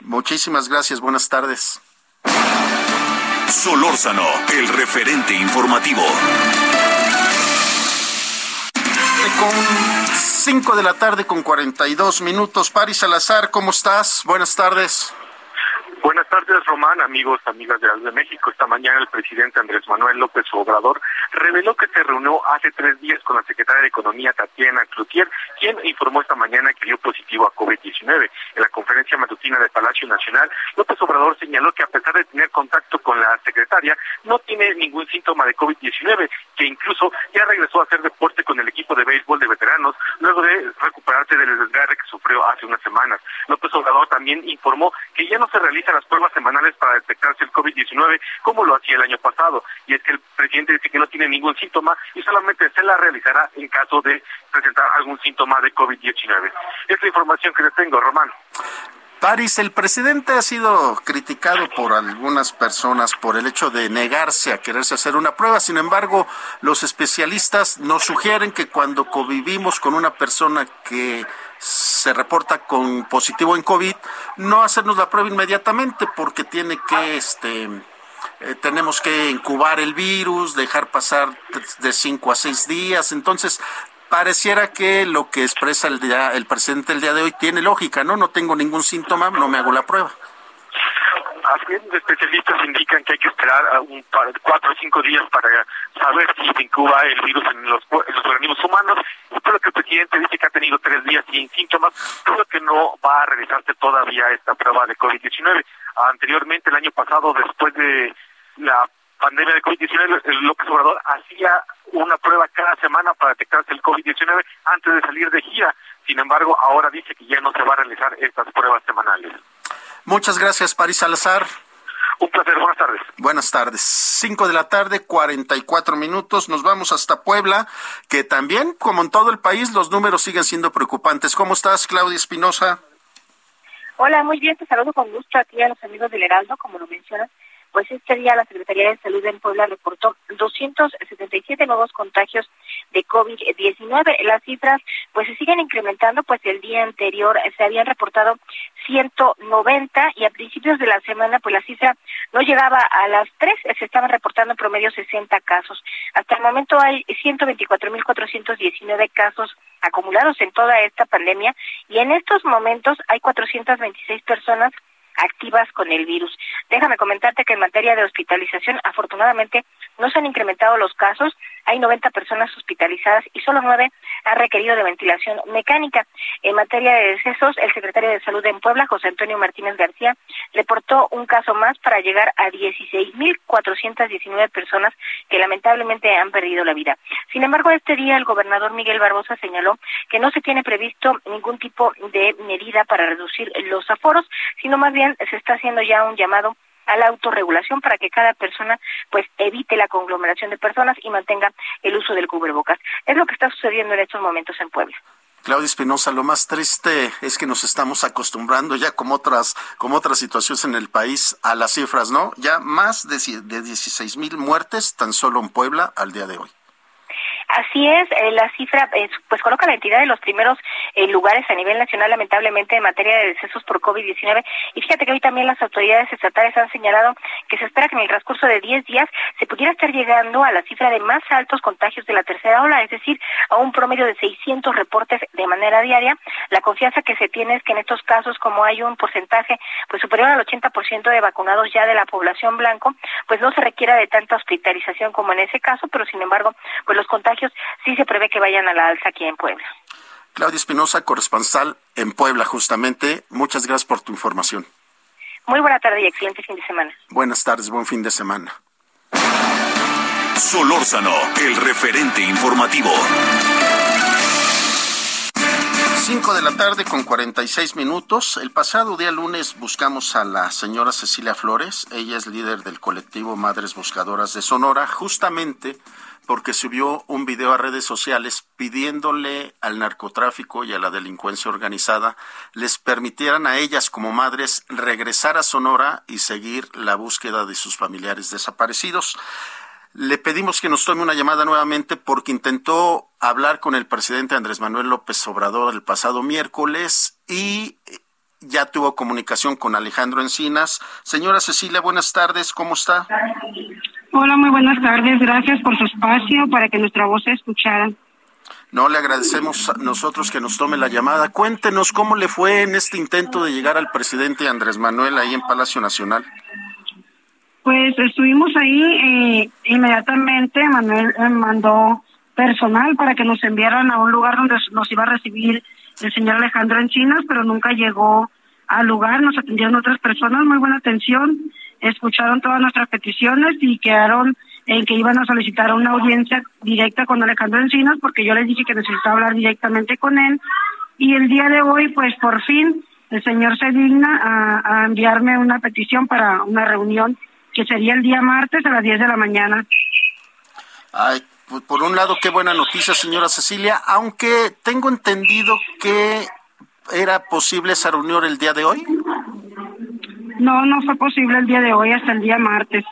Muchísimas gracias, buenas tardes. Solórzano, el referente informativo. Con 5 de la tarde con 42 minutos. Paris Salazar, ¿cómo estás? Buenas tardes. Buenas tardes, Román, amigos, amigas de de México. Esta mañana el presidente Andrés Manuel López Obrador reveló que se reunió hace tres días con la secretaria de Economía, Tatiana Cloutier, quien informó esta mañana que dio positivo a COVID-19. En la conferencia matutina del Palacio Nacional, López Obrador señaló que a pesar de tener contacto con la secretaria, no tiene ningún síntoma de COVID-19, que incluso ya regresó a hacer deporte con el equipo de béisbol de veteranos luego de recuperarse del desgarre que sufrió hace unas semanas. López Obrador también informó que ya no se realiza las pruebas semanales para detectarse el COVID-19 como lo hacía el año pasado. Y es que el presidente dice que no tiene ningún síntoma y solamente se la realizará en caso de presentar algún síntoma de COVID-19. Es la información que les tengo, Román. Paris, el presidente ha sido criticado por algunas personas por el hecho de negarse a quererse hacer una prueba. Sin embargo, los especialistas nos sugieren que cuando convivimos con una persona que se reporta con positivo en COVID, no hacernos la prueba inmediatamente porque tiene que, este, eh, tenemos que incubar el virus, dejar pasar de cinco a seis días. Entonces, pareciera que lo que expresa el, día, el presidente el día de hoy tiene lógica, ¿no? No tengo ningún síntoma, no me hago la prueba. Es, especialistas indican que hay que esperar un cuatro o cinco días para saber si se incuba el virus en los, organismos humanos. Lo que el presidente dice que ha tenido tres días sin síntomas, creo que no va a realizarse todavía esta prueba de COVID-19. Anteriormente, el año pasado, después de la pandemia de COVID-19, López Obrador hacía una prueba cada semana para detectarse el COVID-19 antes de salir de gira. Sin embargo, ahora dice que ya no se va a realizar estas pruebas semanales. Muchas gracias, París Salazar. Un placer, buenas tardes. Buenas tardes. Cinco de la tarde, cuarenta y cuatro minutos. Nos vamos hasta Puebla, que también, como en todo el país, los números siguen siendo preocupantes. ¿Cómo estás, Claudia Espinosa? Hola, muy bien, te saludo con gusto a ti y a los amigos del Heraldo, como lo mencionas pues este día la Secretaría de Salud en Puebla reportó 277 nuevos contagios de COVID-19. Las cifras pues se siguen incrementando, pues el día anterior se habían reportado 190 y a principios de la semana pues la cifra no llegaba a las 3, se estaban reportando en promedio 60 casos. Hasta el momento hay 124.419 casos acumulados en toda esta pandemia y en estos momentos hay 426 personas activas con el virus. Déjame comentarte que en materia de hospitalización, afortunadamente, no se han incrementado los casos. Hay 90 personas hospitalizadas y solo nueve han requerido de ventilación mecánica. En materia de decesos, el secretario de Salud en Puebla, José Antonio Martínez García, reportó un caso más para llegar a 16.419 personas que lamentablemente han perdido la vida. Sin embargo, este día el gobernador Miguel Barbosa señaló que no se tiene previsto ningún tipo de medida para reducir los aforos, sino más bien se está haciendo ya un llamado a la autorregulación para que cada persona pues evite la conglomeración de personas y mantenga el uso del cubrebocas. Es lo que está sucediendo en estos momentos en Puebla. Claudia Espinosa, lo más triste es que nos estamos acostumbrando ya como otras, como otras situaciones en el país a las cifras, ¿no? Ya más de, de 16 mil muertes tan solo en Puebla al día de hoy. Así es, eh, la cifra eh, pues coloca la entidad en los primeros eh, lugares a nivel nacional, lamentablemente, en materia de decesos por COVID-19. Y fíjate que hoy también las autoridades estatales han señalado que se espera que en el transcurso de 10 días se pudiera estar llegando a la cifra de más altos contagios de la tercera ola, es decir, a un promedio de 600 reportes de manera diaria. La confianza que se tiene es que en estos casos, como hay un porcentaje pues superior al 80% de vacunados ya de la población blanco, pues no se requiera de tanta hospitalización como en ese caso, pero sin embargo, pues los contagios sí se prevé que vayan a la alza aquí en Puebla. Claudia Espinosa, corresponsal en Puebla, justamente. Muchas gracias por tu información. Muy buena tarde y excelente fin de semana. Buenas tardes, buen fin de semana. Solórzano, el referente informativo. 5 de la tarde con 46 minutos. El pasado día lunes buscamos a la señora Cecilia Flores. Ella es líder del colectivo Madres Buscadoras de Sonora, justamente porque subió un video a redes sociales pidiéndole al narcotráfico y a la delincuencia organizada les permitieran a ellas como madres regresar a Sonora y seguir la búsqueda de sus familiares desaparecidos. Le pedimos que nos tome una llamada nuevamente porque intentó hablar con el presidente Andrés Manuel López Obrador el pasado miércoles y ya tuvo comunicación con Alejandro Encinas. Señora Cecilia, buenas tardes, ¿cómo está? Hola, muy buenas tardes. Gracias por su espacio para que nuestra voz se escuchara. No, le agradecemos a nosotros que nos tome la llamada. Cuéntenos cómo le fue en este intento de llegar al presidente Andrés Manuel ahí en Palacio Nacional. Pues estuvimos ahí eh, inmediatamente. Manuel eh, mandó personal para que nos enviaran a un lugar donde nos iba a recibir el señor Alejandro Encinas, pero nunca llegó al lugar. Nos atendieron otras personas, muy buena atención escucharon todas nuestras peticiones y quedaron en que iban a solicitar una audiencia directa con Alejandro Encinas porque yo les dije que necesitaba hablar directamente con él y el día de hoy pues por fin el señor se digna a, enviarme una petición para una reunión que sería el día martes a las 10 de la mañana. Ay, pues por un lado, qué buena noticia, señora Cecilia, aunque tengo entendido que era posible esa reunión el día de hoy. No, no fue posible el día de hoy, hasta el día martes.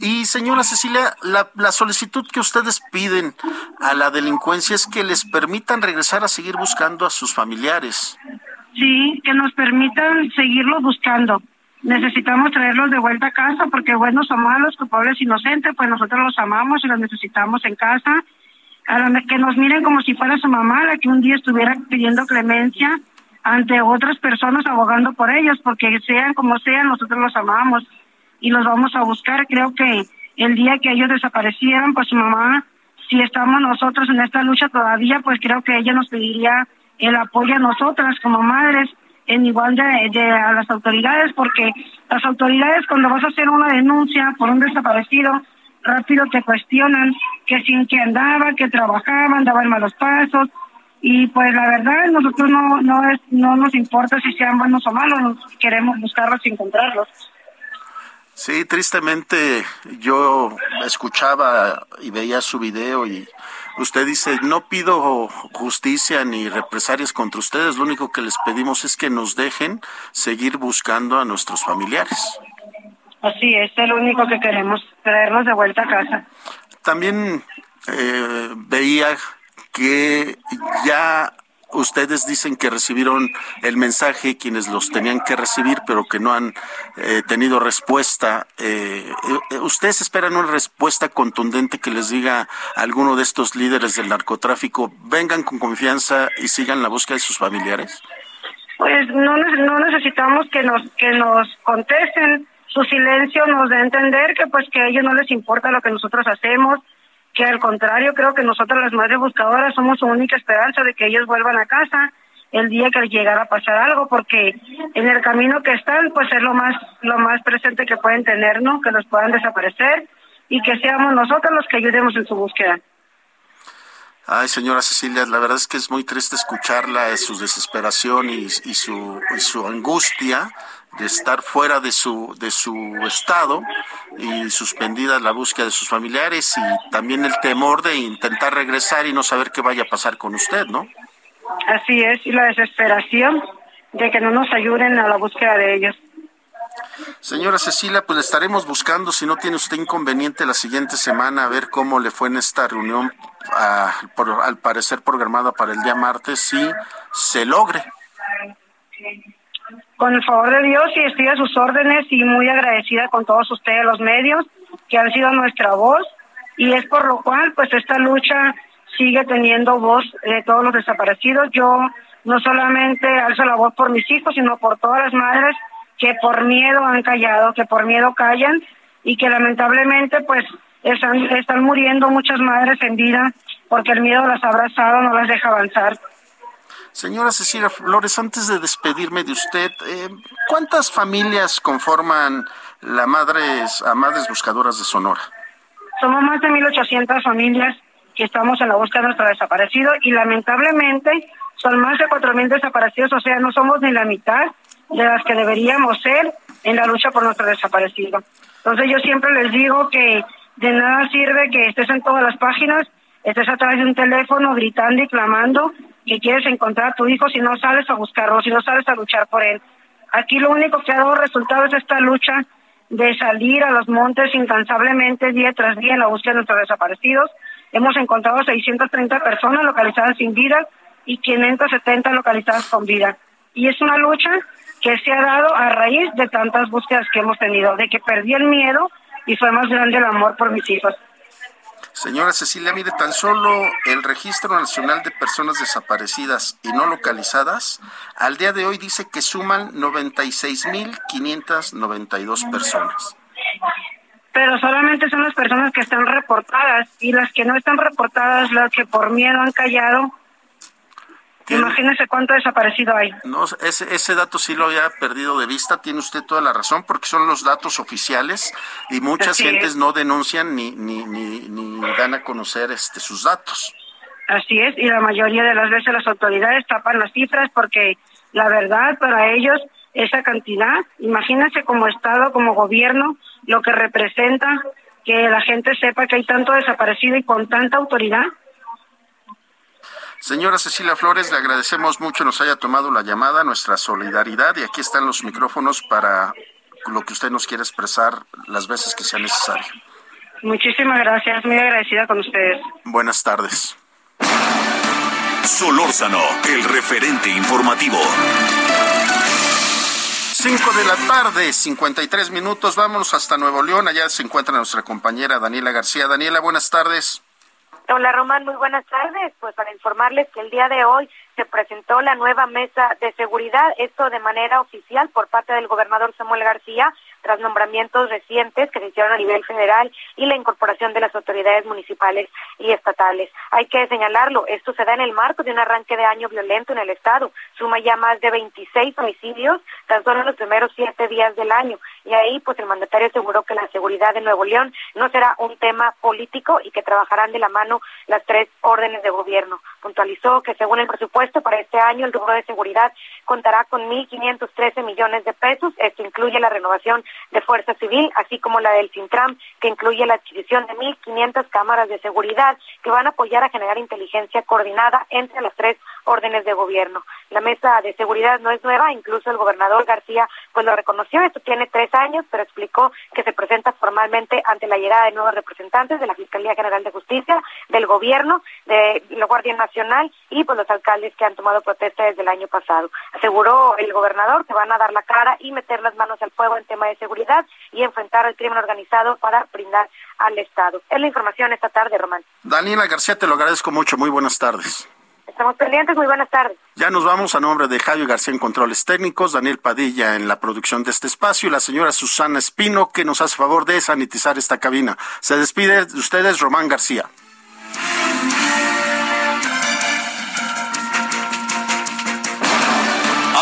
Y señora Cecilia, la, la, solicitud que ustedes piden a la delincuencia es que les permitan regresar a seguir buscando a sus familiares. Sí, que nos permitan seguirlos buscando. Necesitamos traerlos de vuelta a casa porque, bueno, somos los culpables inocentes, pues nosotros los amamos y los necesitamos en casa. a que nos miren como si fuera su mamá la que un día estuviera pidiendo clemencia ante otras personas abogando por ellos, porque sean como sean, nosotros los amamos y los vamos a buscar. Creo que el día que ellos desaparecieran, pues su mamá, si estamos nosotros en esta lucha todavía, pues creo que ella nos pediría el apoyo a nosotras como madres en igual de, a las autoridades, porque las autoridades cuando vas a hacer una denuncia por un desaparecido, rápido te cuestionan que sin que andaba, que trabajaba, andaba en malos pasos, y pues la verdad nosotros no no es no nos importa si sean buenos o malos, queremos buscarlos y encontrarlos. Sí, tristemente yo escuchaba y veía su video y usted dice, no pido justicia ni represalias contra ustedes, lo único que les pedimos es que nos dejen seguir buscando a nuestros familiares. Así es, es lo único que queremos, traerlos de vuelta a casa. También eh, veía que ya ustedes dicen que recibieron el mensaje quienes los tenían que recibir, pero que no han eh, tenido respuesta. Eh, eh, ¿Ustedes esperan una respuesta contundente que les diga alguno de estos líderes del narcotráfico, vengan con confianza y sigan la búsqueda de sus familiares? Pues no, no necesitamos que nos, que nos contesten. Su silencio nos da a entender que pues que a ellos no les importa lo que nosotros hacemos, que al contrario creo que nosotros las madres buscadoras somos su única esperanza de que ellos vuelvan a casa el día que llegara a pasar algo porque en el camino que están pues es lo más lo más presente que pueden tener no que los puedan desaparecer y que seamos nosotros los que ayudemos en su búsqueda. Ay, señora Cecilia, la verdad es que es muy triste escucharla, su desesperación y, y, su, y su angustia de estar fuera de su, de su estado y suspendida la búsqueda de sus familiares y también el temor de intentar regresar y no saber qué vaya a pasar con usted, ¿no? Así es, y la desesperación de que no nos ayuden a la búsqueda de ellos. Señora Cecilia, pues le estaremos buscando, si no tiene usted inconveniente, la siguiente semana a ver cómo le fue en esta reunión, al parecer programada para el día martes, si se logre. Con el favor de Dios y estoy a sus órdenes y muy agradecida con todos ustedes, los medios, que han sido nuestra voz y es por lo cual pues esta lucha sigue teniendo voz de todos los desaparecidos. Yo no solamente alzo la voz por mis hijos, sino por todas las madres que por miedo han callado, que por miedo callan y que lamentablemente pues están, están muriendo muchas madres en vida porque el miedo las ha abrazado, no las deja avanzar. Señora Cecilia Flores, antes de despedirme de usted, eh, ¿cuántas familias conforman la Madres, a Buscadoras de Sonora? Somos más de 1.800 familias que estamos en la búsqueda de nuestro desaparecido y lamentablemente son más de 4.000 desaparecidos, o sea, no somos ni la mitad de las que deberíamos ser en la lucha por nuestro desaparecido. Entonces yo siempre les digo que de nada sirve que estés en todas las páginas, estés a través de un teléfono gritando y clamando que quieres encontrar a tu hijo si no sales a buscarlo, si no sales a luchar por él. Aquí lo único que ha dado resultado es esta lucha de salir a los montes incansablemente día tras día en la búsqueda de nuestros desaparecidos. Hemos encontrado 630 personas localizadas sin vida y 570 localizadas con vida. Y es una lucha que se ha dado a raíz de tantas búsquedas que hemos tenido, de que perdí el miedo y fue más grande el amor por mis hijos. Señora Cecilia, mire, tan solo el Registro Nacional de Personas Desaparecidas y No Localizadas al día de hoy dice que suman 96.592 personas. Pero solamente son las personas que están reportadas y las que no están reportadas, las que por miedo han callado, Imagínese cuánto desaparecido hay. No, ese, ese dato sí lo había perdido de vista, tiene usted toda la razón, porque son los datos oficiales y muchas gentes no denuncian ni, ni, ni, ni dan a conocer este, sus datos. Así es, y la mayoría de las veces las autoridades tapan las cifras porque la verdad para ellos esa cantidad, imagínense como Estado, como gobierno, lo que representa que la gente sepa que hay tanto desaparecido y con tanta autoridad Señora Cecilia Flores, le agradecemos mucho nos haya tomado la llamada, nuestra solidaridad y aquí están los micrófonos para lo que usted nos quiera expresar las veces que sea necesario. Muchísimas gracias, muy agradecida con ustedes. Buenas tardes. Solórzano, el referente informativo. 5 de la tarde, 53 minutos. Vámonos hasta Nuevo León. Allá se encuentra nuestra compañera Daniela García. Daniela, buenas tardes. Hola Román, muy buenas tardes. Pues para informarles que el día de hoy se presentó la nueva mesa de seguridad, esto de manera oficial por parte del gobernador Samuel García, tras nombramientos recientes que se hicieron a nivel federal y la incorporación de las autoridades municipales y estatales. Hay que señalarlo, esto se da en el marco de un arranque de año violento en el Estado. Suma ya más de 26 homicidios tan solo en los primeros siete días del año. Y ahí, pues el mandatario aseguró que la seguridad de Nuevo León no será un tema político y que trabajarán de la mano las tres órdenes de gobierno. Puntualizó que según el presupuesto para este año, el rubro de seguridad contará con 1.513 millones de pesos. Esto incluye la renovación de Fuerza Civil, así como la del Sintram, que incluye la adquisición de 1.500 cámaras de seguridad que van a apoyar a generar inteligencia coordinada entre las tres órdenes de gobierno. La mesa de seguridad no es nueva, incluso el gobernador García pues lo reconoció, esto tiene tres años, pero explicó que se presenta formalmente ante la llegada de nuevos representantes de la Fiscalía General de Justicia, del gobierno, de la Guardia Nacional y pues los alcaldes que han tomado protesta desde el año pasado. Aseguró el gobernador que van a dar la cara y meter las manos al fuego en tema de seguridad y enfrentar al crimen organizado para brindar al Estado. Es la información esta tarde, Román. Daniela García, te lo agradezco mucho. Muy buenas tardes. Estamos pendientes, muy buenas tardes. Ya nos vamos a nombre de Javier García en Controles Técnicos, Daniel Padilla en la producción de este espacio y la señora Susana Espino que nos hace favor de sanitizar esta cabina. Se despide de ustedes Román García.